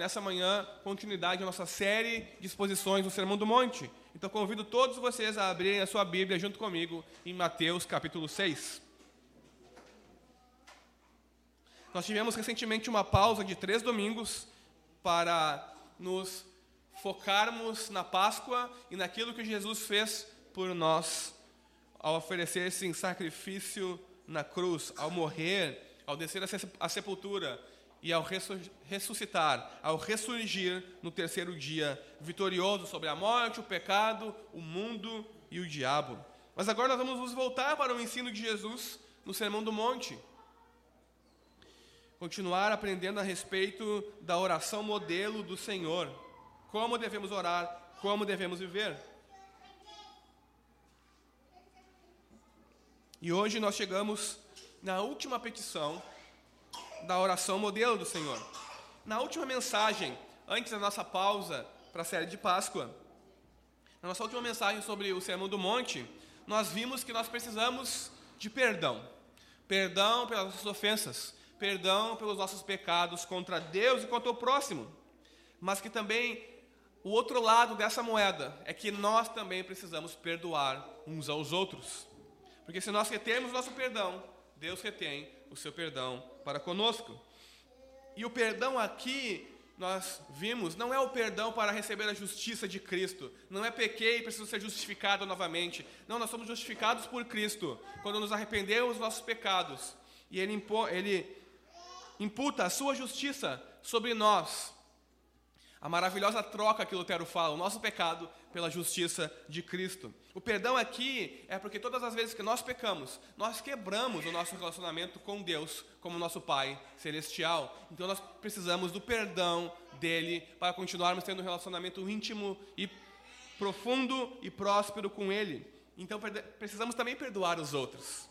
nessa manhã continuidade à nossa série de exposições no Sermão do Monte. Então convido todos vocês a abrirem a sua Bíblia junto comigo em Mateus capítulo 6. Nós tivemos recentemente uma pausa de três domingos para nos focarmos na Páscoa e naquilo que Jesus fez por nós ao oferecer-se em sacrifício na cruz, ao morrer, ao descer à sepultura e ao ressuscitar, ao ressurgir no terceiro dia, vitorioso sobre a morte, o pecado, o mundo e o diabo. Mas agora nós vamos nos voltar para o ensino de Jesus no Sermão do Monte. Continuar aprendendo a respeito da oração modelo do Senhor. Como devemos orar, como devemos viver. E hoje nós chegamos na última petição da oração modelo do Senhor. Na última mensagem, antes da nossa pausa para a série de Páscoa, na nossa última mensagem sobre o Sermão do Monte, nós vimos que nós precisamos de perdão. Perdão pelas nossas ofensas, perdão pelos nossos pecados contra Deus e contra o próximo. Mas que também o outro lado dessa moeda é que nós também precisamos perdoar uns aos outros. Porque se nós retemos nosso perdão, Deus retém o seu perdão para conosco. E o perdão aqui, nós vimos, não é o perdão para receber a justiça de Cristo. Não é pequei e preciso ser justificado novamente. Não, nós somos justificados por Cristo quando nos arrependemos dos nossos pecados. E Ele, impo, ele imputa a sua justiça sobre nós. A maravilhosa troca que Lutero fala, o nosso pecado pela justiça de Cristo. O perdão aqui é porque todas as vezes que nós pecamos, nós quebramos o nosso relacionamento com Deus, como nosso Pai celestial. Então nós precisamos do perdão dele para continuarmos tendo um relacionamento íntimo e profundo e próspero com ele. Então precisamos também perdoar os outros.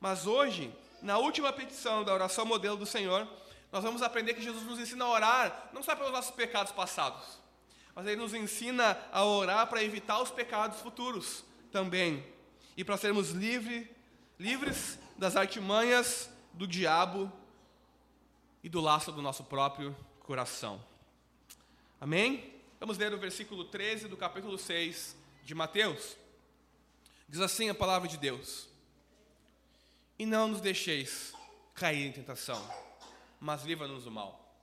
Mas hoje, na última petição da oração modelo do Senhor, nós vamos aprender que Jesus nos ensina a orar, não só pelos nossos pecados passados, mas Ele nos ensina a orar para evitar os pecados futuros também, e para sermos livre, livres das artimanhas do diabo e do laço do nosso próprio coração. Amém? Vamos ler o versículo 13 do capítulo 6 de Mateus. Diz assim a palavra de Deus: E não nos deixeis cair em tentação mas livra-nos do mal.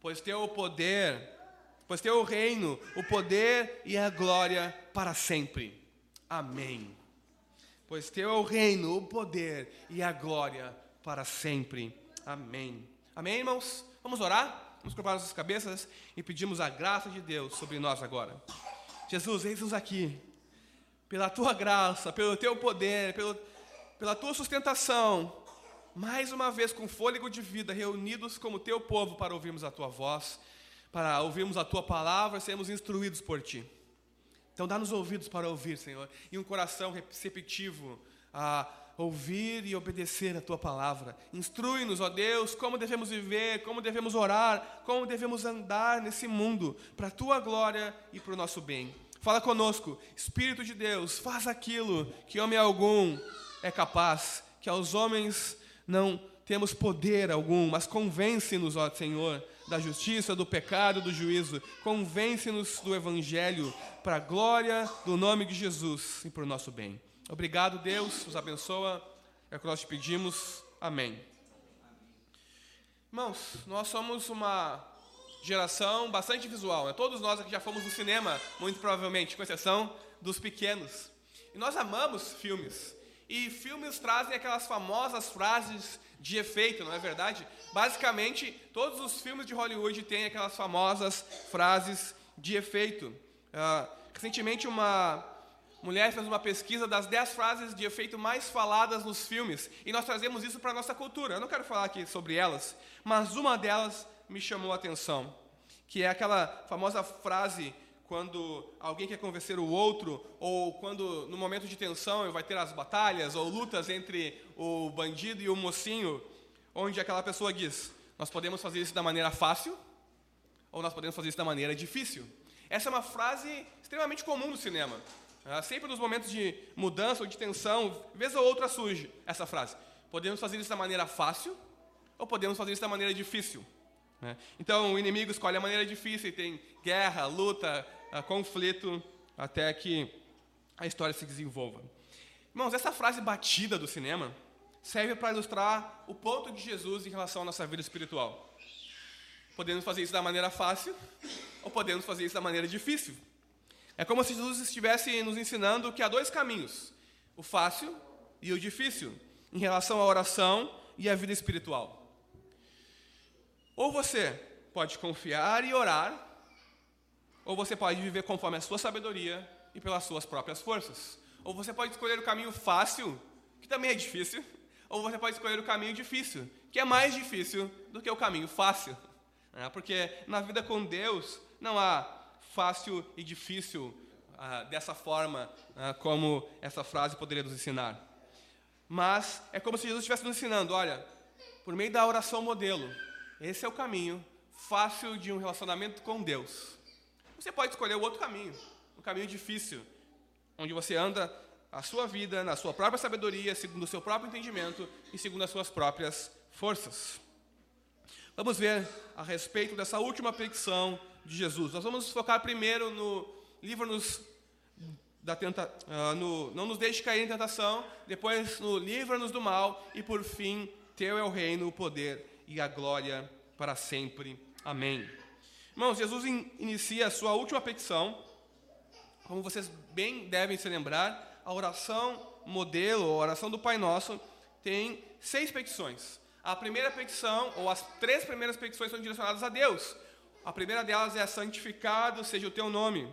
Pois teu o poder, pois teu o reino, o poder e a glória para sempre. Amém. Pois teu é o reino, o poder e a glória para sempre. Amém. Amém, irmãos? Vamos orar? Vamos preparar nossas cabeças e pedimos a graça de Deus sobre nós agora. Jesus, eis-nos aqui. Pela tua graça, pelo teu poder, pelo, pela tua sustentação, mais uma vez com fôlego de vida, reunidos como teu povo para ouvirmos a tua voz, para ouvirmos a tua palavra e sermos instruídos por ti. Então, dá-nos ouvidos para ouvir, Senhor, e um coração receptivo a ouvir e obedecer a tua palavra. Instrui-nos, ó Deus, como devemos viver, como devemos orar, como devemos andar nesse mundo, para a tua glória e para o nosso bem. Fala conosco, Espírito de Deus, faz aquilo que homem algum é capaz, que aos homens não temos poder algum, mas convence-nos, ó Senhor, da justiça, do pecado, do juízo. Convence-nos do Evangelho, para a glória do nome de Jesus e para o nosso bem. Obrigado, Deus, nos abençoa. É o que nós te pedimos. Amém. Irmãos, nós somos uma geração bastante visual. Né? Todos nós aqui já fomos no cinema, muito provavelmente, com exceção dos pequenos. E nós amamos filmes. E filmes trazem aquelas famosas frases de efeito, não é verdade? Basicamente, todos os filmes de Hollywood têm aquelas famosas frases de efeito. Uh, recentemente, uma mulher fez uma pesquisa das 10 frases de efeito mais faladas nos filmes, e nós trazemos isso para a nossa cultura. Eu não quero falar aqui sobre elas, mas uma delas me chamou a atenção, que é aquela famosa frase quando alguém quer convencer o outro, ou quando no momento de tensão vai ter as batalhas ou lutas entre o bandido e o mocinho, onde aquela pessoa diz: Nós podemos fazer isso da maneira fácil, ou nós podemos fazer isso da maneira difícil. Essa é uma frase extremamente comum no cinema. Ah, sempre nos momentos de mudança ou de tensão, vez ou outra surge essa frase: Podemos fazer isso da maneira fácil, ou podemos fazer isso da maneira difícil. Né? Então o inimigo escolhe a maneira difícil e tem guerra, luta, conflito, até que a história se desenvolva. Irmãos, essa frase batida do cinema serve para ilustrar o ponto de Jesus em relação à nossa vida espiritual. Podemos fazer isso da maneira fácil ou podemos fazer isso da maneira difícil. É como se Jesus estivesse nos ensinando que há dois caminhos: o fácil e o difícil, em relação à oração e à vida espiritual. Ou você pode confiar e orar, ou você pode viver conforme a sua sabedoria e pelas suas próprias forças. Ou você pode escolher o caminho fácil, que também é difícil, ou você pode escolher o caminho difícil, que é mais difícil do que o caminho fácil. Né? Porque na vida com Deus não há fácil e difícil ah, dessa forma ah, como essa frase poderia nos ensinar. Mas é como se Jesus estivesse nos ensinando: olha, por meio da oração modelo, esse é o caminho fácil de um relacionamento com Deus. Você pode escolher o outro caminho, o caminho difícil, onde você anda a sua vida na sua própria sabedoria, segundo o seu próprio entendimento e segundo as suas próprias forças. Vamos ver a respeito dessa última petição de Jesus. Nós vamos focar primeiro no livro-nos da tenta, uh, no, não nos deixe cair em tentação, depois no livra-nos do mal e por fim teu é o reino, o poder e a glória para sempre. Amém. Irmãos, Jesus in, inicia a sua última petição, como vocês bem devem se lembrar, a oração modelo, a oração do Pai Nosso, tem seis petições. A primeira petição, ou as três primeiras petições, são direcionadas a Deus. A primeira delas é: santificado seja o teu nome.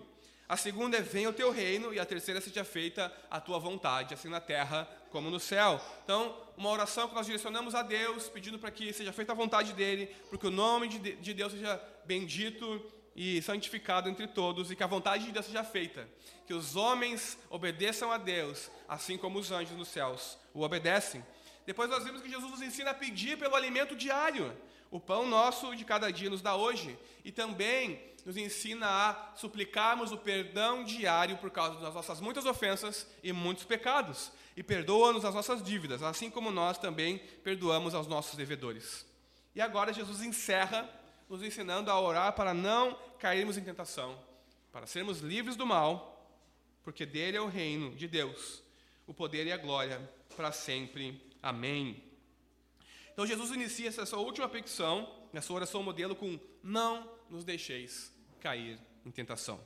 A segunda é: venha o teu reino. E a terceira, seja feita a tua vontade, assim na terra como no céu. Então, uma oração que nós direcionamos a Deus, pedindo para que seja feita a vontade dele, para que o nome de Deus seja bendito e santificado entre todos, e que a vontade de Deus seja feita. Que os homens obedeçam a Deus, assim como os anjos nos céus o obedecem. Depois nós vimos que Jesus nos ensina a pedir pelo alimento diário. O pão nosso de cada dia nos dá hoje. E também nos ensina a suplicarmos o perdão diário por causa das nossas muitas ofensas e muitos pecados. E perdoa-nos as nossas dívidas, assim como nós também perdoamos aos nossos devedores. E agora Jesus encerra nos ensinando a orar para não cairmos em tentação, para sermos livres do mal, porque dele é o reino de Deus, o poder e a glória para sempre. Amém. Então Jesus inicia essa sua última petição, na sua oração modelo, com não nos deixeis cair em tentação.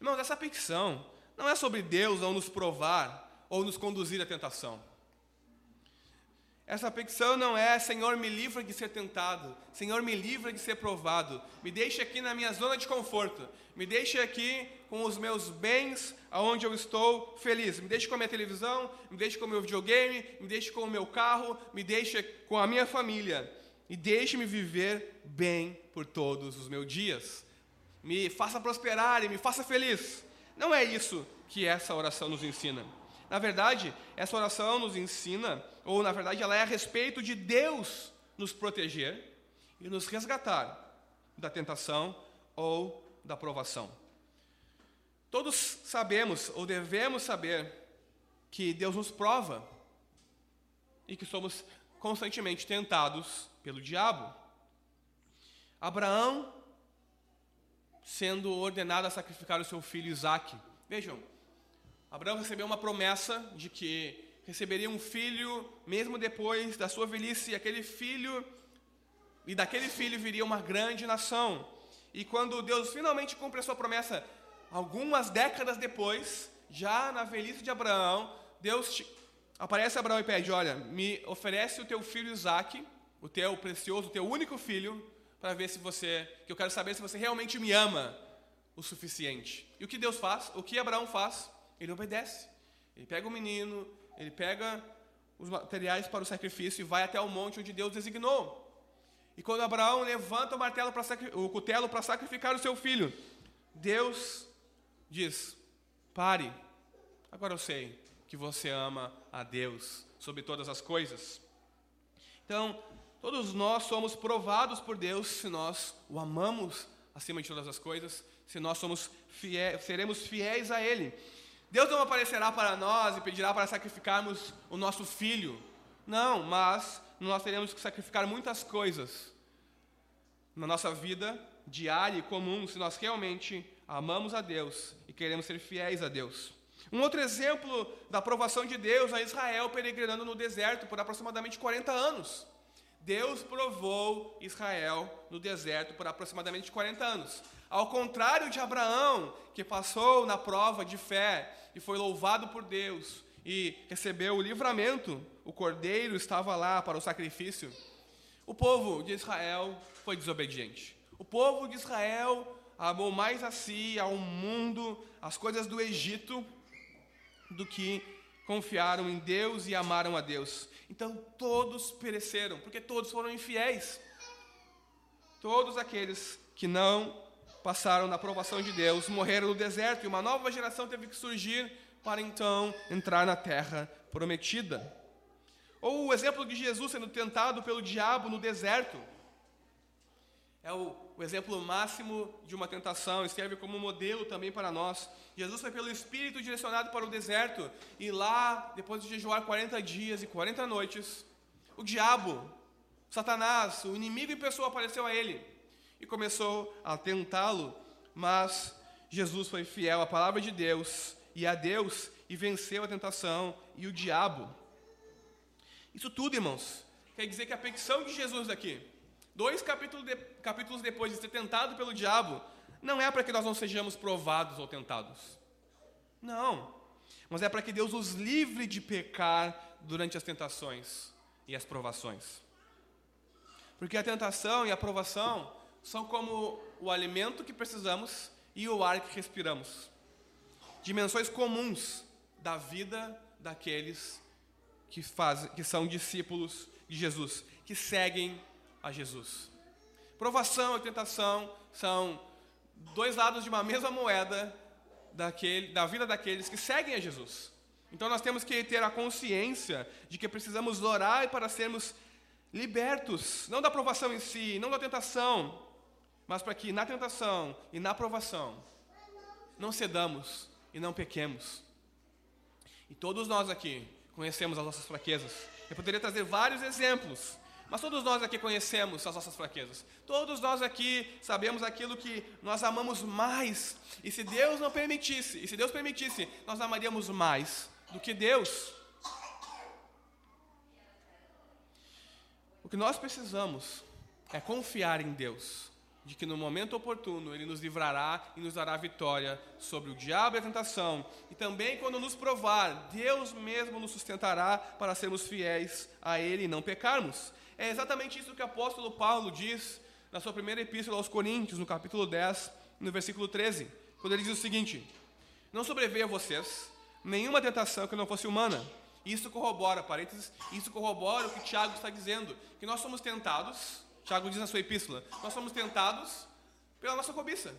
Irmãos, essa petição não é sobre Deus não nos provar ou nos conduzir à tentação. Essa petição não é Senhor, me livra de ser tentado, Senhor, me livra de ser provado, me deixe aqui na minha zona de conforto, me deixe aqui com os meus bens aonde eu estou feliz, me deixe com a minha televisão, me deixe com o meu videogame, me deixe com o meu carro, me deixe com a minha família e deixe-me viver bem por todos os meus dias. Me faça prosperar e me faça feliz. Não é isso que essa oração nos ensina. Na verdade, essa oração nos ensina, ou na verdade ela é a respeito de Deus nos proteger e nos resgatar da tentação ou da provação. Todos sabemos, ou devemos saber, que Deus nos prova e que somos constantemente tentados pelo diabo. Abraão, sendo ordenado a sacrificar o seu filho Isaque. Vejam, Abraão recebeu uma promessa de que receberia um filho mesmo depois da sua velhice, aquele filho e daquele filho viria uma grande nação. E quando Deus finalmente cumpre a sua promessa, algumas décadas depois, já na velhice de Abraão, Deus te... aparece a Abraão e pede: Olha, me oferece o teu filho Isaque, o teu precioso, o teu único filho, para ver se você, que eu quero saber se você realmente me ama o suficiente. E o que Deus faz? O que Abraão faz? Ele obedece. Ele pega o menino, ele pega os materiais para o sacrifício e vai até o monte onde Deus designou. E quando Abraão levanta o martelo para o cutelo para sacrificar o seu filho, Deus diz: "Pare. Agora eu sei que você ama a Deus sobre todas as coisas." Então, todos nós somos provados por Deus se nós o amamos acima de todas as coisas, se nós somos fiéis, seremos fiéis a ele. Deus não aparecerá para nós e pedirá para sacrificarmos o nosso filho. Não, mas nós teremos que sacrificar muitas coisas na nossa vida diária e comum se nós realmente amamos a Deus e queremos ser fiéis a Deus. Um outro exemplo da aprovação de Deus é Israel peregrinando no deserto por aproximadamente 40 anos. Deus provou Israel no deserto por aproximadamente 40 anos. Ao contrário de Abraão, que passou na prova de fé e foi louvado por Deus e recebeu o livramento, o cordeiro estava lá para o sacrifício. O povo de Israel foi desobediente. O povo de Israel amou mais a si, ao mundo, as coisas do Egito, do que confiaram em Deus e amaram a Deus. Então todos pereceram, porque todos foram infiéis. Todos aqueles que não passaram na aprovação de Deus morreram no deserto e uma nova geração teve que surgir para então entrar na terra prometida. Ou o exemplo de Jesus sendo tentado pelo diabo no deserto. É o, o exemplo máximo de uma tentação, serve como modelo também para nós. Jesus foi pelo Espírito direcionado para o deserto, e lá, depois de jejuar 40 dias e 40 noites, o diabo, Satanás, o inimigo em pessoa, apareceu a ele e começou a tentá-lo, mas Jesus foi fiel à palavra de Deus e a Deus e venceu a tentação e o diabo. Isso tudo, irmãos, quer dizer que a petição de Jesus aqui dois capítulos, de, capítulos depois de ser tentado pelo diabo, não é para que nós não sejamos provados ou tentados. Não. Mas é para que Deus nos livre de pecar durante as tentações e as provações. Porque a tentação e a provação são como o alimento que precisamos e o ar que respiramos. Dimensões comuns da vida daqueles que, que são discípulos de Jesus, que seguem a Jesus. Provação e tentação são dois lados de uma mesma moeda daquele, da vida daqueles que seguem a Jesus. Então nós temos que ter a consciência de que precisamos orar para sermos libertos, não da provação em si, não da tentação, mas para que na tentação e na provação não cedamos e não pequemos. E todos nós aqui conhecemos as nossas fraquezas. Eu poderia trazer vários exemplos mas todos nós aqui conhecemos as nossas fraquezas. Todos nós aqui sabemos aquilo que nós amamos mais. E se Deus não permitisse, e se Deus permitisse, nós amaríamos mais do que Deus. O que nós precisamos é confiar em Deus, de que no momento oportuno Ele nos livrará e nos dará vitória sobre o diabo e a tentação. E também quando nos provar, Deus mesmo nos sustentará para sermos fiéis a Ele e não pecarmos. É exatamente isso que o apóstolo Paulo diz na sua primeira epístola aos Coríntios, no capítulo 10, no versículo 13, quando ele diz o seguinte: Não sobreveio a vocês nenhuma tentação que não fosse humana. Isso corrobora, parênteses, isso corrobora o que Tiago está dizendo, que nós somos tentados, Tiago diz na sua epístola, nós somos tentados pela nossa cobiça.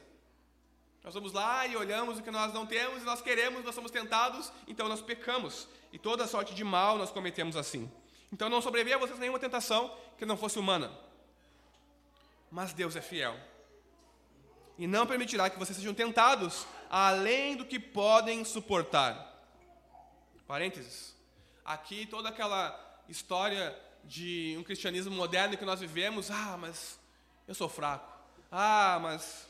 Nós vamos lá e olhamos o que nós não temos e nós queremos, nós somos tentados, então nós pecamos. E toda sorte de mal nós cometemos assim. Então não sobreveio a vocês nenhuma tentação que não fosse humana. Mas Deus é fiel. E não permitirá que vocês sejam tentados além do que podem suportar. Parênteses. Aqui toda aquela história de um cristianismo moderno que nós vivemos, ah, mas eu sou fraco. Ah, mas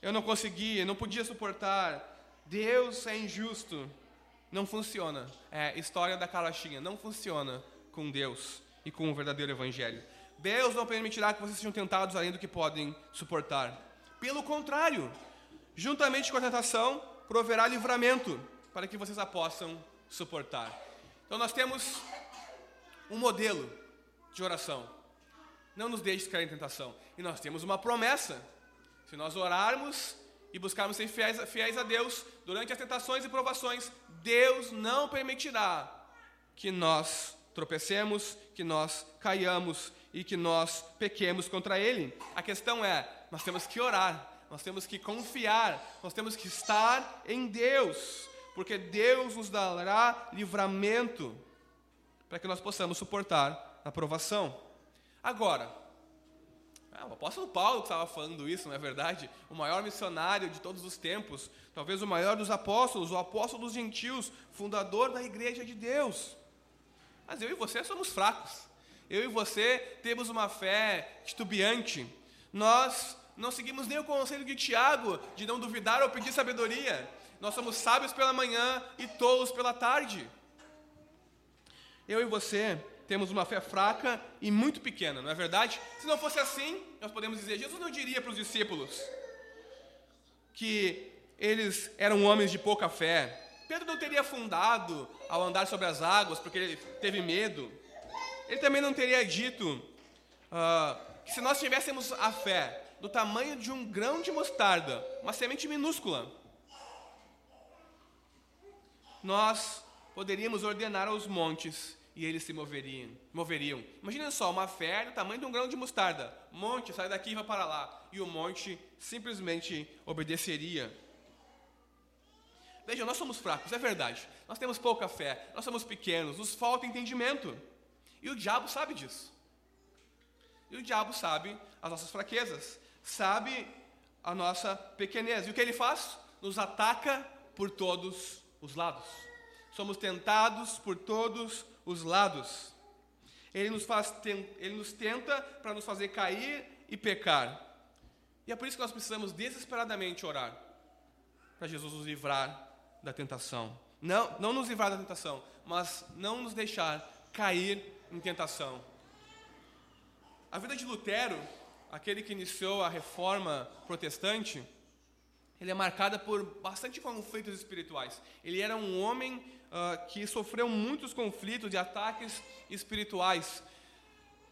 eu não consegui, não podia suportar. Deus é injusto. Não funciona. É história da carochinha, não funciona com Deus e com o verdadeiro Evangelho. Deus não permitirá que vocês sejam tentados além do que podem suportar. Pelo contrário, juntamente com a tentação, proverá livramento para que vocês a possam suportar. Então nós temos um modelo de oração. Não nos deixe cair em tentação. E nós temos uma promessa. Se nós orarmos e buscarmos ser fiéis, fiéis a Deus durante as tentações e provações, Deus não permitirá que nós tropecemos, que nós caiamos e que nós pequemos contra Ele. A questão é: nós temos que orar, nós temos que confiar, nós temos que estar em Deus, porque Deus nos dará livramento para que nós possamos suportar a provação. Agora, é, o apóstolo Paulo que estava falando isso, não é verdade? O maior missionário de todos os tempos, talvez o maior dos apóstolos, o apóstolo dos gentios, fundador da igreja de Deus. Mas eu e você somos fracos. Eu e você temos uma fé titubeante. Nós não seguimos nem o conselho de Tiago de não duvidar ou pedir sabedoria. Nós somos sábios pela manhã e tolos pela tarde. Eu e você temos uma fé fraca e muito pequena, não é verdade? Se não fosse assim, nós podemos dizer: Jesus não diria para os discípulos que eles eram homens de pouca fé. Pedro não teria afundado ao andar sobre as águas porque ele teve medo. Ele também não teria dito uh, que se nós tivéssemos a fé do tamanho de um grão de mostarda, uma semente minúscula, nós poderíamos ordenar aos montes e eles se moveriam. moveriam. Imagina só, uma fé do tamanho de um grão de mostarda. Monte, sai daqui e vai para lá. E o monte simplesmente obedeceria. Veja, nós somos fracos, é verdade. Nós temos pouca fé, nós somos pequenos, nos falta entendimento. E o diabo sabe disso. E o diabo sabe as nossas fraquezas, sabe a nossa pequenez. E o que ele faz? Nos ataca por todos os lados. Somos tentados por todos os lados. Ele nos, faz, ele nos tenta para nos fazer cair e pecar. E é por isso que nós precisamos desesperadamente orar para Jesus nos livrar da tentação. Não, não nos livrar da tentação, mas não nos deixar cair em tentação. A vida de Lutero, aquele que iniciou a reforma protestante, ele é marcada por bastante conflitos espirituais. Ele era um homem uh, que sofreu muitos conflitos e ataques espirituais.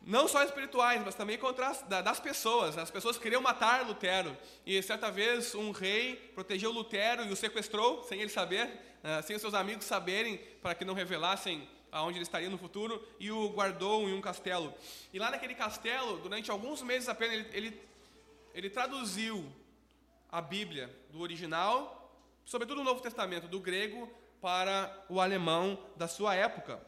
Não só espirituais, mas também contra as, das pessoas. As pessoas queriam matar Lutero. E certa vez um rei protegeu Lutero e o sequestrou, sem ele saber, uh, sem os seus amigos saberem, para que não revelassem aonde ele estaria no futuro, e o guardou em um castelo. E lá naquele castelo, durante alguns meses apenas, ele, ele, ele traduziu a Bíblia do original, sobretudo o Novo Testamento, do grego para o alemão da sua época.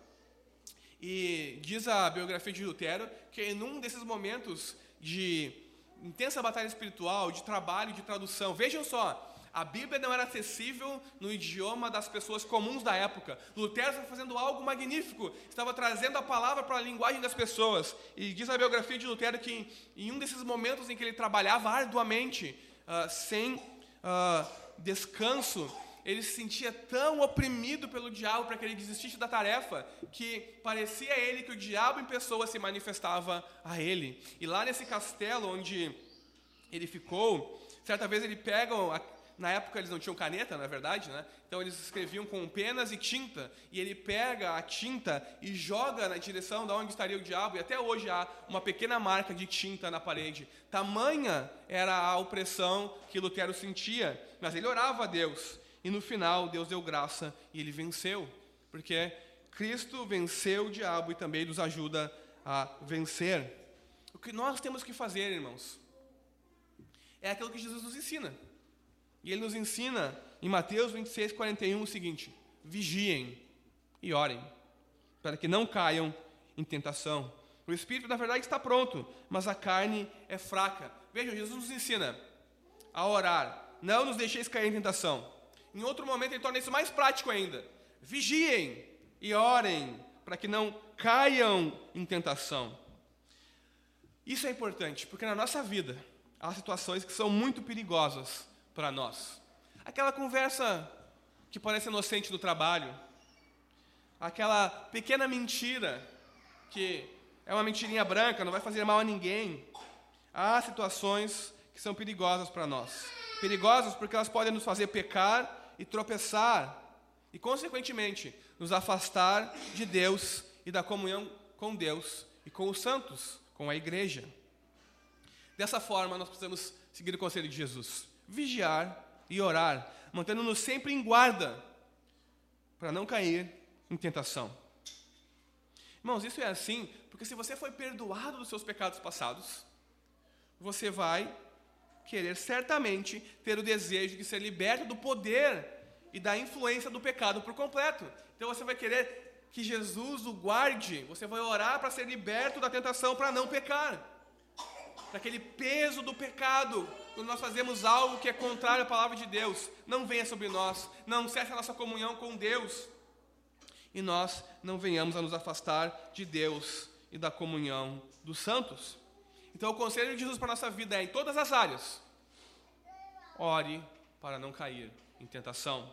E diz a biografia de Lutero que em um desses momentos de intensa batalha espiritual, de trabalho, de tradução, vejam só, a Bíblia não era acessível no idioma das pessoas comuns da época. Lutero estava fazendo algo magnífico, estava trazendo a palavra para a linguagem das pessoas. E diz a biografia de Lutero que em um desses momentos em que ele trabalhava arduamente, uh, sem uh, descanso, ele se sentia tão oprimido pelo diabo para que ele desistisse da tarefa, que parecia a ele que o diabo em pessoa se manifestava a ele. E lá nesse castelo onde ele ficou, certa vez ele pega na época eles não tinham caneta, na é verdade, né? Então eles escreviam com penas e tinta, e ele pega a tinta e joga na direção de onde estaria o diabo, e até hoje há uma pequena marca de tinta na parede. Tamanha era a opressão que Lutero sentia, mas ele orava a Deus, e no final Deus deu graça e ele venceu, porque Cristo venceu o diabo e também nos ajuda a vencer. O que nós temos que fazer, irmãos, é aquilo que Jesus nos ensina. E ele nos ensina em Mateus 26, 41 o seguinte: vigiem e orem, para que não caiam em tentação. O espírito, na verdade, está pronto, mas a carne é fraca. Vejam, Jesus nos ensina a orar, não nos deixeis cair em tentação. Em outro momento, ele torna isso mais prático ainda: vigiem e orem, para que não caiam em tentação. Isso é importante, porque na nossa vida há situações que são muito perigosas para nós. Aquela conversa que parece inocente no trabalho, aquela pequena mentira que é uma mentirinha branca, não vai fazer mal a ninguém. Há situações que são perigosas para nós. Perigosas porque elas podem nos fazer pecar e tropeçar e, consequentemente, nos afastar de Deus e da comunhão com Deus e com os santos, com a igreja. Dessa forma, nós precisamos seguir o conselho de Jesus vigiar e orar, mantendo-nos sempre em guarda, para não cair em tentação. Irmãos, isso é assim, porque se você foi perdoado dos seus pecados passados, você vai querer certamente ter o desejo de ser liberto do poder e da influência do pecado por completo. Então você vai querer que Jesus o guarde, você vai orar para ser liberto da tentação para não pecar daquele peso do pecado, quando nós fazemos algo que é contrário à palavra de Deus, não venha sobre nós, não cesse a nossa comunhão com Deus, e nós não venhamos a nos afastar de Deus e da comunhão dos santos. Então, o conselho de Jesus para a nossa vida é em todas as áreas. Ore para não cair em tentação.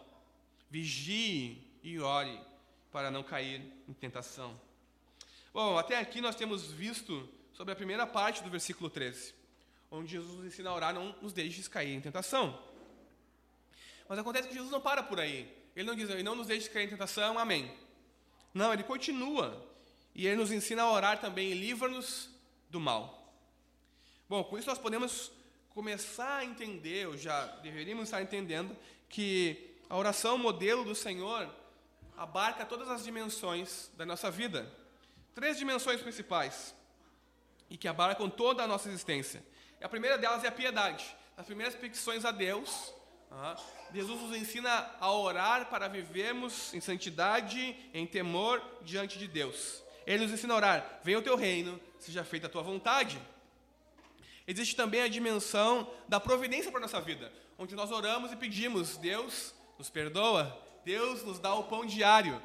Vigie e ore para não cair em tentação. Bom, até aqui nós temos visto sobre a primeira parte do versículo 13, onde Jesus nos ensina a orar, não nos deixes cair em tentação. Mas acontece que Jesus não para por aí. Ele não diz, não nos deixes cair em tentação, amém. Não, ele continua. E ele nos ensina a orar também, livra-nos do mal. Bom, com isso nós podemos começar a entender, ou já deveríamos estar entendendo, que a oração modelo do Senhor abarca todas as dimensões da nossa vida. Três dimensões principais e que abarcam toda a nossa existência. E a primeira delas é a piedade. Nas primeiras petições a Deus, Jesus nos ensina a orar para vivermos em santidade, em temor diante de Deus. Ele nos ensina a orar: venha o teu reino, seja feita a tua vontade. Existe também a dimensão da providência para a nossa vida, onde nós oramos e pedimos: Deus nos perdoa, Deus nos dá o pão diário.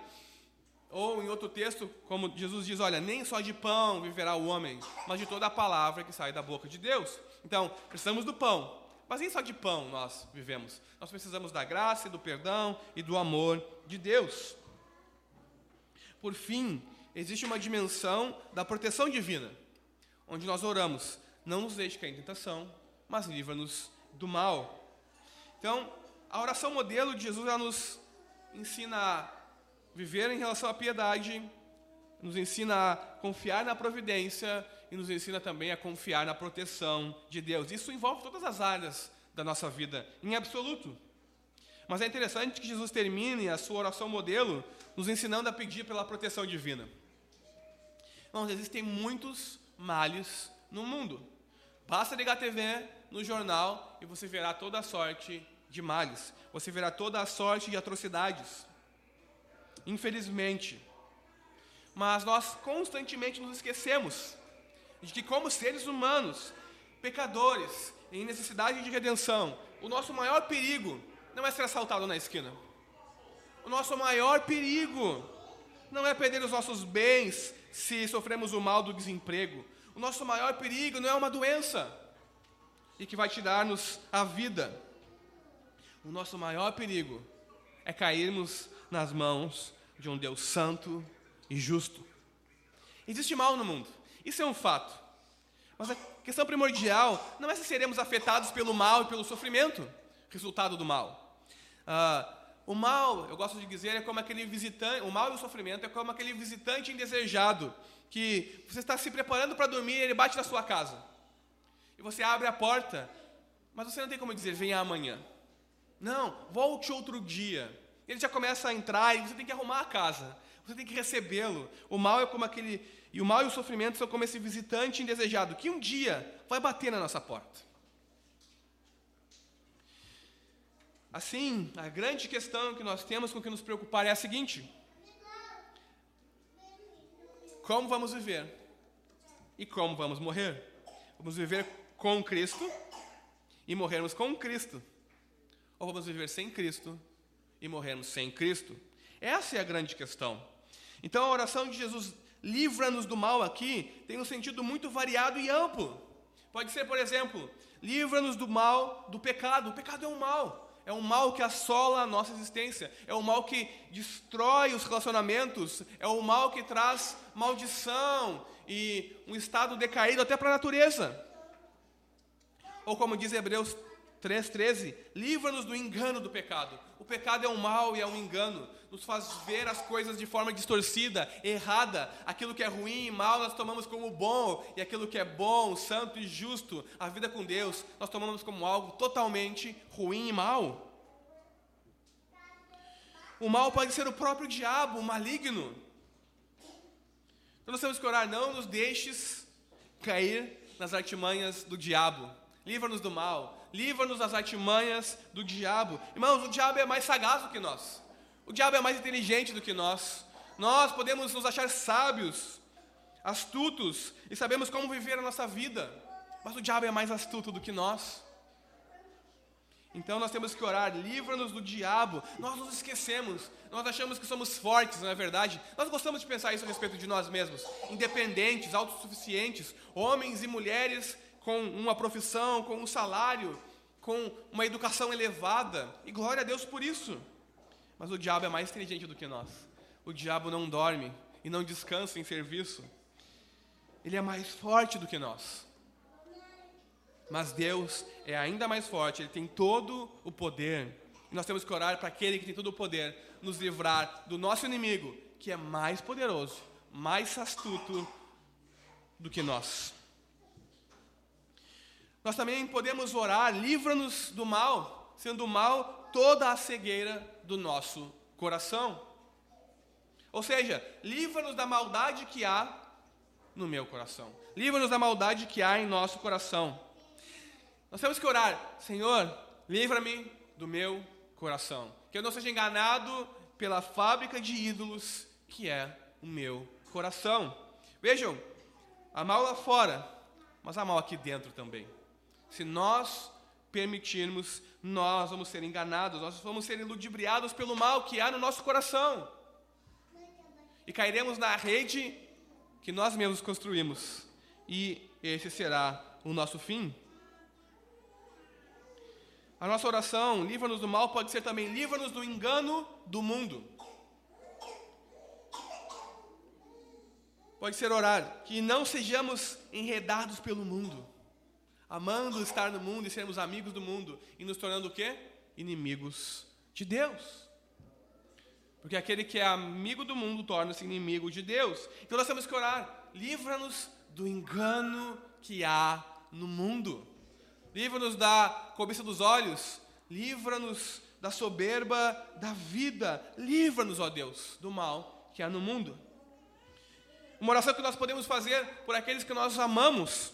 Ou em outro texto, como Jesus diz: Olha, nem só de pão viverá o homem, mas de toda a palavra que sai da boca de Deus. Então, precisamos do pão, mas nem só de pão nós vivemos. Nós precisamos da graça do perdão e do amor de Deus. Por fim, existe uma dimensão da proteção divina, onde nós oramos: Não nos deixe cair em tentação, mas livra-nos do mal. Então, a oração modelo de Jesus ela nos ensina a viver em relação à piedade, nos ensina a confiar na providência e nos ensina também a confiar na proteção de Deus. Isso envolve todas as áreas da nossa vida, em absoluto. Mas é interessante que Jesus termine a sua oração modelo nos ensinando a pedir pela proteção divina. Irmãos, existem muitos males no mundo. Basta ligar a TV, no jornal, e você verá toda a sorte de males. Você verá toda a sorte de atrocidades infelizmente. Mas nós constantemente nos esquecemos de que, como seres humanos, pecadores, em necessidade de redenção, o nosso maior perigo não é ser assaltado na esquina. O nosso maior perigo não é perder os nossos bens se sofremos o mal do desemprego. O nosso maior perigo não é uma doença e que vai tirar-nos a vida. O nosso maior perigo é cairmos nas mãos de um Deus santo e justo. Existe mal no mundo, isso é um fato. Mas a questão primordial não é se seremos afetados pelo mal e pelo sofrimento, resultado do mal. Ah, o mal, eu gosto de dizer, é como aquele visitante, o mal e o sofrimento é como aquele visitante indesejado que você está se preparando para dormir e ele bate na sua casa. E você abre a porta, mas você não tem como dizer, venha amanhã. Não, volte outro dia. Ele já começa a entrar e você tem que arrumar a casa. Você tem que recebê-lo. O mal é como aquele e o mal e o sofrimento são como esse visitante indesejado que um dia vai bater na nossa porta. Assim, a grande questão que nós temos com que nos preocupar é a seguinte: como vamos viver e como vamos morrer? Vamos viver com Cristo e morrermos com Cristo? Ou vamos viver sem Cristo e morrermos sem Cristo? Essa é a grande questão. Então a oração de Jesus, livra-nos do mal aqui, tem um sentido muito variado e amplo. Pode ser, por exemplo, livra-nos do mal do pecado. O pecado é um mal. É um mal que assola a nossa existência. É um mal que destrói os relacionamentos. É um mal que traz maldição e um estado decaído até para a natureza. Ou como diz Hebreus 3,13: livra-nos do engano do pecado. O pecado é um mal e é um engano, nos faz ver as coisas de forma distorcida, errada. Aquilo que é ruim e mal nós tomamos como bom, e aquilo que é bom, santo e justo, a vida com Deus, nós tomamos como algo totalmente ruim e mal. O mal pode ser o próprio diabo, o maligno. Então nós temos que orar, não nos deixes cair nas artimanhas do diabo. Livra-nos do mal, livra-nos das artimanhas do diabo. Irmãos, o diabo é mais sagaz do que nós. O diabo é mais inteligente do que nós. Nós podemos nos achar sábios, astutos e sabemos como viver a nossa vida, mas o diabo é mais astuto do que nós. Então nós temos que orar, livra-nos do diabo. Nós nos esquecemos, nós achamos que somos fortes, não é verdade? Nós gostamos de pensar isso a respeito de nós mesmos, independentes, autossuficientes, homens e mulheres com uma profissão, com um salário, com uma educação elevada, e glória a Deus por isso. Mas o diabo é mais inteligente do que nós. O diabo não dorme e não descansa em serviço. Ele é mais forte do que nós. Mas Deus é ainda mais forte, Ele tem todo o poder. E nós temos que orar para aquele que tem todo o poder nos livrar do nosso inimigo, que é mais poderoso, mais astuto do que nós. Nós também podemos orar, livra-nos do mal, sendo o mal toda a cegueira do nosso coração. Ou seja, livra-nos da maldade que há no meu coração. Livra-nos da maldade que há em nosso coração. Nós temos que orar, Senhor, livra-me do meu coração. Que eu não seja enganado pela fábrica de ídolos que é o meu coração. Vejam, há mal lá fora, mas há mal aqui dentro também. Se nós permitirmos, nós vamos ser enganados, nós vamos ser ludibriados pelo mal que há no nosso coração. E cairemos na rede que nós mesmos construímos. E esse será o nosso fim. A nossa oração, livra-nos do mal, pode ser também livra-nos do engano do mundo. Pode ser orar que não sejamos enredados pelo mundo amando estar no mundo e sermos amigos do mundo e nos tornando o quê? Inimigos de Deus. Porque aquele que é amigo do mundo torna-se inimigo de Deus. Então nós temos que orar: livra-nos do engano que há no mundo. Livra-nos da cobiça dos olhos, livra-nos da soberba da vida. Livra-nos, ó Deus, do mal que há no mundo. Uma oração que nós podemos fazer por aqueles que nós amamos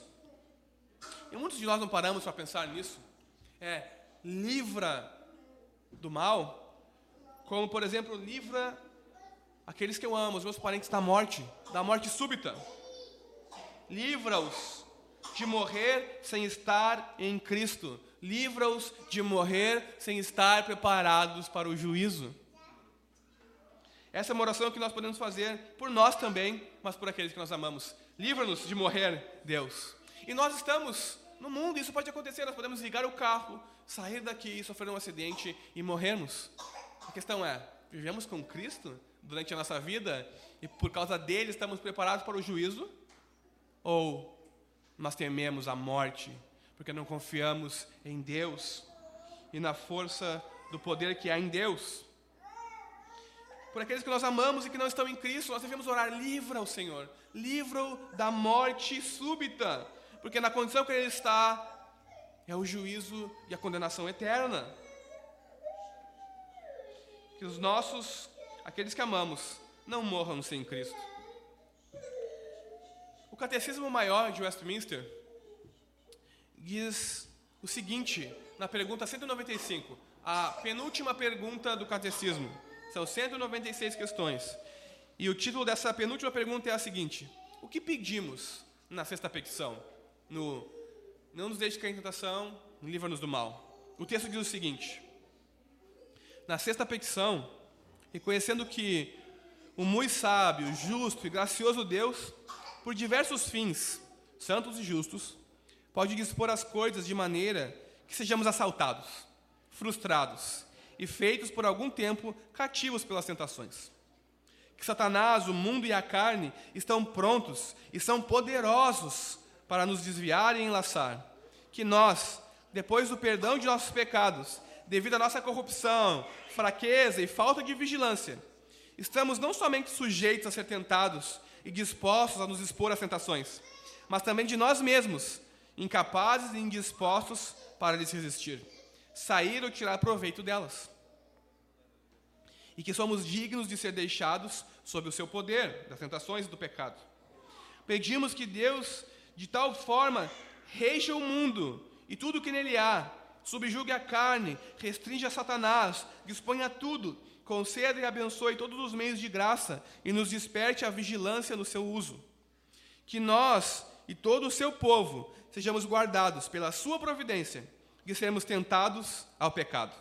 e muitos de nós não paramos para pensar nisso. É, livra do mal, como por exemplo, livra aqueles que eu amo, os meus parentes da morte, da morte súbita. Livra-os de morrer sem estar em Cristo. Livra-os de morrer sem estar preparados para o juízo. Essa é uma oração que nós podemos fazer por nós também, mas por aqueles que nós amamos. Livra-nos de morrer, Deus. E nós estamos no mundo, isso pode acontecer. Nós podemos ligar o carro, sair daqui, sofrer um acidente e morrermos. A questão é: vivemos com Cristo durante a nossa vida e por causa dele estamos preparados para o juízo? Ou nós tememos a morte porque não confiamos em Deus e na força do poder que há em Deus? Por aqueles que nós amamos e que não estão em Cristo, nós devemos orar: livra o Senhor, livra-o da morte súbita porque na condição que ele está é o juízo e a condenação eterna. Que os nossos, aqueles que amamos, não morram sem Cristo. O Catecismo Maior de Westminster diz o seguinte, na pergunta 195, a penúltima pergunta do Catecismo. São 196 questões. E o título dessa penúltima pergunta é a seguinte: O que pedimos na sexta petição? No Não nos deixe cair em tentação, livra-nos do mal. O texto diz o seguinte: Na sexta petição, reconhecendo que o muito sábio, justo e gracioso Deus, por diversos fins, santos e justos, pode dispor as coisas de maneira que sejamos assaltados, frustrados e feitos por algum tempo cativos pelas tentações. Que Satanás, o mundo e a carne estão prontos e são poderosos para nos desviar e enlaçar. Que nós, depois do perdão de nossos pecados, devido à nossa corrupção, fraqueza e falta de vigilância, estamos não somente sujeitos a ser tentados e dispostos a nos expor às tentações, mas também de nós mesmos, incapazes e indispostos para lhes resistir, sair ou tirar proveito delas. E que somos dignos de ser deixados sob o seu poder, das tentações e do pecado. Pedimos que Deus de tal forma reja o mundo e tudo que nele há, subjugue a carne, restringe a Satanás, disponha tudo, conceda e abençoe todos os meios de graça e nos desperte a vigilância no seu uso. Que nós e todo o seu povo sejamos guardados pela sua providência, de sermos tentados ao pecado.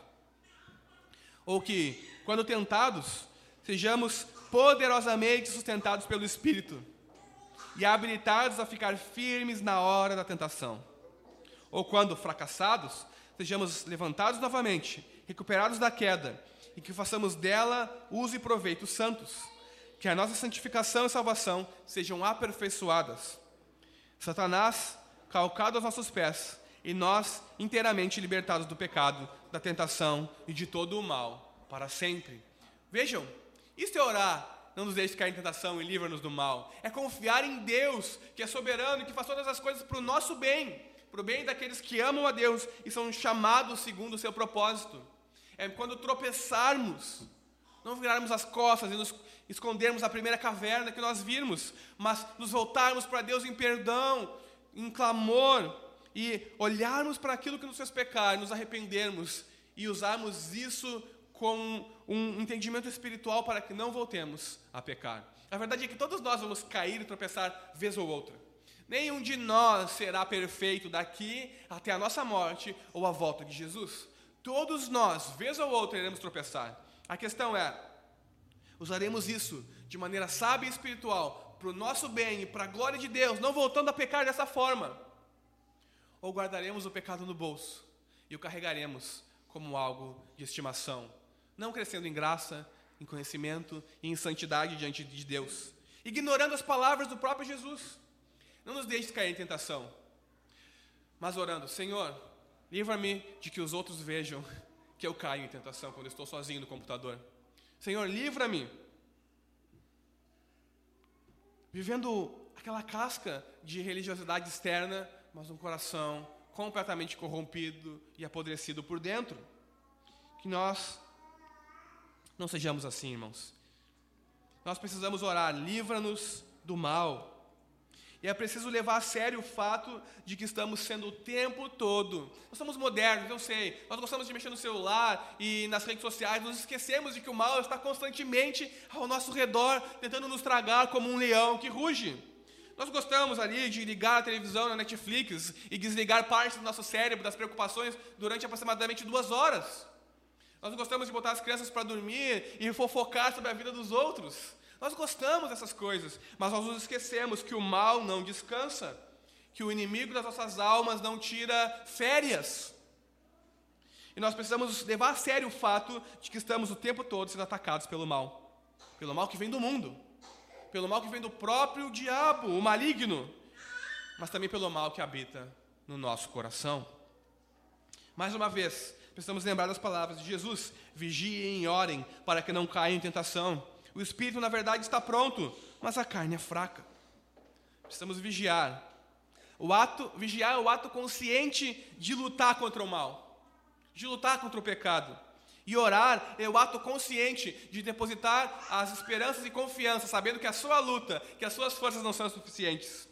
Ou que, quando tentados, sejamos poderosamente sustentados pelo Espírito e habilitados a ficar firmes na hora da tentação. Ou quando fracassados, sejamos levantados novamente, recuperados da queda, e que façamos dela uso e proveito santos, que a nossa santificação e salvação sejam aperfeiçoadas. Satanás, calcado aos nossos pés, e nós inteiramente libertados do pecado, da tentação e de todo o mal, para sempre. Vejam, isto é orar não nos deixe cair em tentação e livra-nos do mal. É confiar em Deus, que é soberano e que faz todas as coisas para o nosso bem, para o bem daqueles que amam a Deus e são chamados segundo o seu propósito. É quando tropeçarmos, não virarmos as costas e nos escondermos na primeira caverna que nós virmos, mas nos voltarmos para Deus em perdão, em clamor e olharmos para aquilo que nos fez pecar, nos arrependermos e usarmos isso com um entendimento espiritual para que não voltemos a pecar. A verdade é que todos nós vamos cair e tropeçar vez ou outra. Nenhum de nós será perfeito daqui até a nossa morte ou a volta de Jesus. Todos nós, vez ou outra, iremos tropeçar. A questão é: usaremos isso de maneira sábia e espiritual para o nosso bem e para a glória de Deus, não voltando a pecar dessa forma? Ou guardaremos o pecado no bolso e o carregaremos como algo de estimação não crescendo em graça, em conhecimento e em santidade diante de Deus, ignorando as palavras do próprio Jesus. Não nos deixe cair em tentação, mas orando, Senhor, livra-me de que os outros vejam que eu caio em tentação quando estou sozinho no computador. Senhor, livra-me. Vivendo aquela casca de religiosidade externa, mas um coração completamente corrompido e apodrecido por dentro. Que nós não sejamos assim, irmãos. Nós precisamos orar, livra-nos do mal. E é preciso levar a sério o fato de que estamos sendo o tempo todo. Nós somos modernos, eu sei. Nós gostamos de mexer no celular e nas redes sociais. Nos esquecemos de que o mal está constantemente ao nosso redor, tentando nos tragar como um leão que ruge. Nós gostamos ali de ligar a televisão na Netflix e desligar parte do nosso cérebro das preocupações durante aproximadamente duas horas. Nós gostamos de botar as crianças para dormir e fofocar sobre a vida dos outros. Nós gostamos dessas coisas, mas nós nos esquecemos que o mal não descansa, que o inimigo das nossas almas não tira férias. E nós precisamos levar a sério o fato de que estamos o tempo todo sendo atacados pelo mal. Pelo mal que vem do mundo, pelo mal que vem do próprio diabo, o maligno, mas também pelo mal que habita no nosso coração. Mais uma vez, precisamos lembrar das palavras de Jesus: vigiem e orem para que não caiam em tentação. O espírito, na verdade, está pronto, mas a carne é fraca. Precisamos vigiar. O ato, vigiar é o ato consciente de lutar contra o mal, de lutar contra o pecado. E orar é o ato consciente de depositar as esperanças e confiança, sabendo que a sua luta, que as suas forças não são suficientes.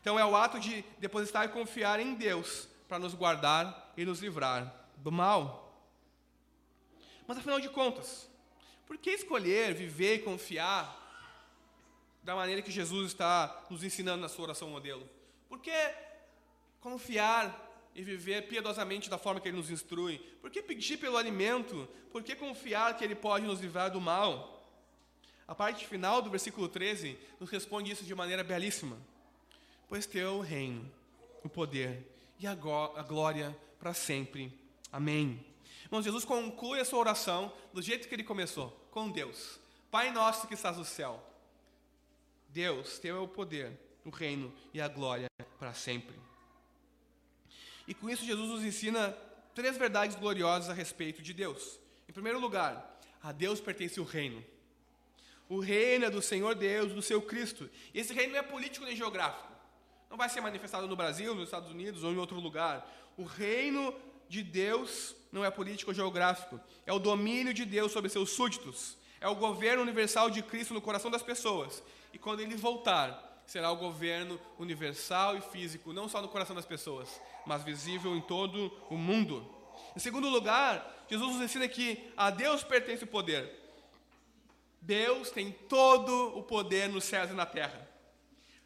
Então é o ato de depositar e confiar em Deus para nos guardar e nos livrar do mal. Mas afinal de contas, por que escolher viver e confiar da maneira que Jesus está nos ensinando na sua oração modelo? Por que confiar e viver piedosamente da forma que Ele nos instrui? Por que pedir pelo alimento? Por que confiar que Ele pode nos livrar do mal? A parte final do versículo 13 nos responde isso de maneira belíssima. Pois teu reino, o poder e a glória para sempre. Amém. Irmãos, Jesus conclui a sua oração do jeito que ele começou, com Deus. Pai nosso que estás no céu. Deus, teu é o poder, o reino e a glória para sempre. E com isso Jesus nos ensina três verdades gloriosas a respeito de Deus. Em primeiro lugar, a Deus pertence o reino. O reino é do Senhor Deus, do seu Cristo. E esse reino não é político nem geográfico. Não vai ser manifestado no Brasil, nos Estados Unidos ou em outro lugar. O reino de Deus não é político ou geográfico, é o domínio de Deus sobre seus súditos, é o governo universal de Cristo no coração das pessoas. E quando ele voltar, será o governo universal e físico, não só no coração das pessoas, mas visível em todo o mundo. Em segundo lugar, Jesus nos ensina que a Deus pertence o poder. Deus tem todo o poder nos céus e na terra.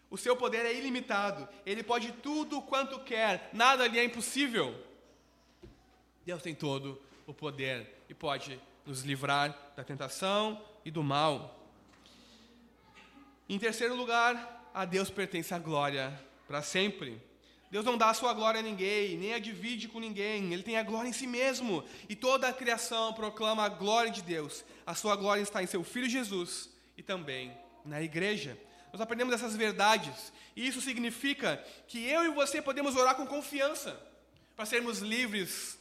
O seu poder é ilimitado, ele pode tudo quanto quer, nada lhe é impossível. Deus tem todo o poder e pode nos livrar da tentação e do mal. Em terceiro lugar, a Deus pertence a glória para sempre. Deus não dá a sua glória a ninguém, nem a divide com ninguém. Ele tem a glória em si mesmo. E toda a criação proclama a glória de Deus. A sua glória está em seu Filho Jesus e também na igreja. Nós aprendemos essas verdades. E isso significa que eu e você podemos orar com confiança para sermos livres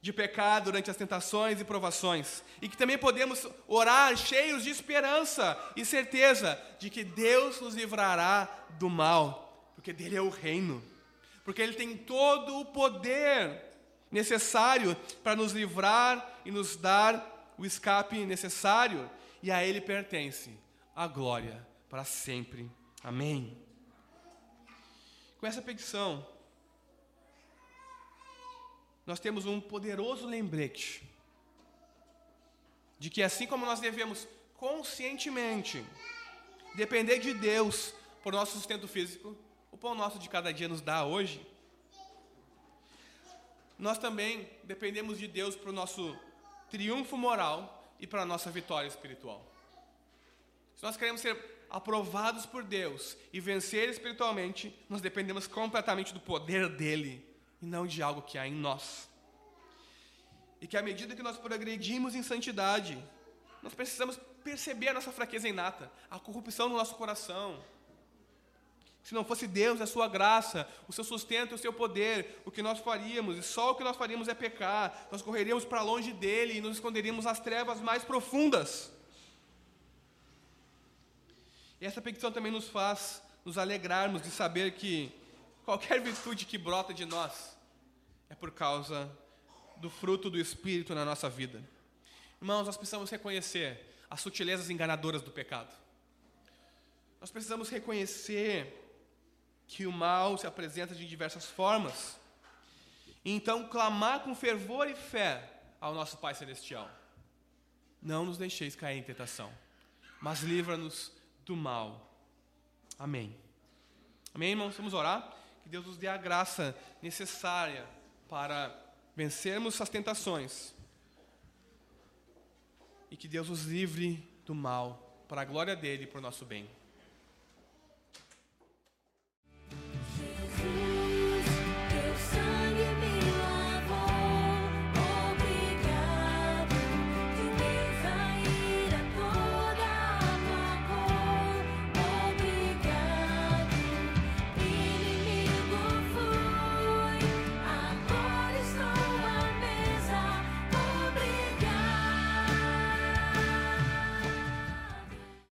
de pecado durante as tentações e provações. E que também podemos orar cheios de esperança e certeza de que Deus nos livrará do mal, porque dele é o reino. Porque ele tem todo o poder necessário para nos livrar e nos dar o escape necessário, e a ele pertence a glória para sempre. Amém. Com essa petição, nós temos um poderoso lembrete de que assim como nós devemos conscientemente depender de Deus por nosso sustento físico, o pão nosso de cada dia nos dá hoje, nós também dependemos de Deus para o nosso triunfo moral e para a nossa vitória espiritual. Se nós queremos ser aprovados por Deus e vencer espiritualmente, nós dependemos completamente do poder dele e não de algo que há em nós. E que à medida que nós progredimos em santidade, nós precisamos perceber a nossa fraqueza inata, a corrupção no nosso coração. Se não fosse Deus, a sua graça, o seu sustento, o seu poder, o que nós faríamos, e só o que nós faríamos é pecar, nós correríamos para longe dele e nos esconderíamos às trevas mais profundas. E essa petição também nos faz nos alegrarmos de saber que Qualquer virtude que brota de nós é por causa do fruto do Espírito na nossa vida. Irmãos, nós precisamos reconhecer as sutilezas enganadoras do pecado. Nós precisamos reconhecer que o mal se apresenta de diversas formas. E então clamar com fervor e fé ao nosso Pai Celestial. Não nos deixeis cair em tentação, mas livra-nos do mal. Amém. Amém, irmãos? Vamos orar? Que Deus nos dê a graça necessária para vencermos as tentações. E que Deus nos livre do mal, para a glória dele e para o nosso bem.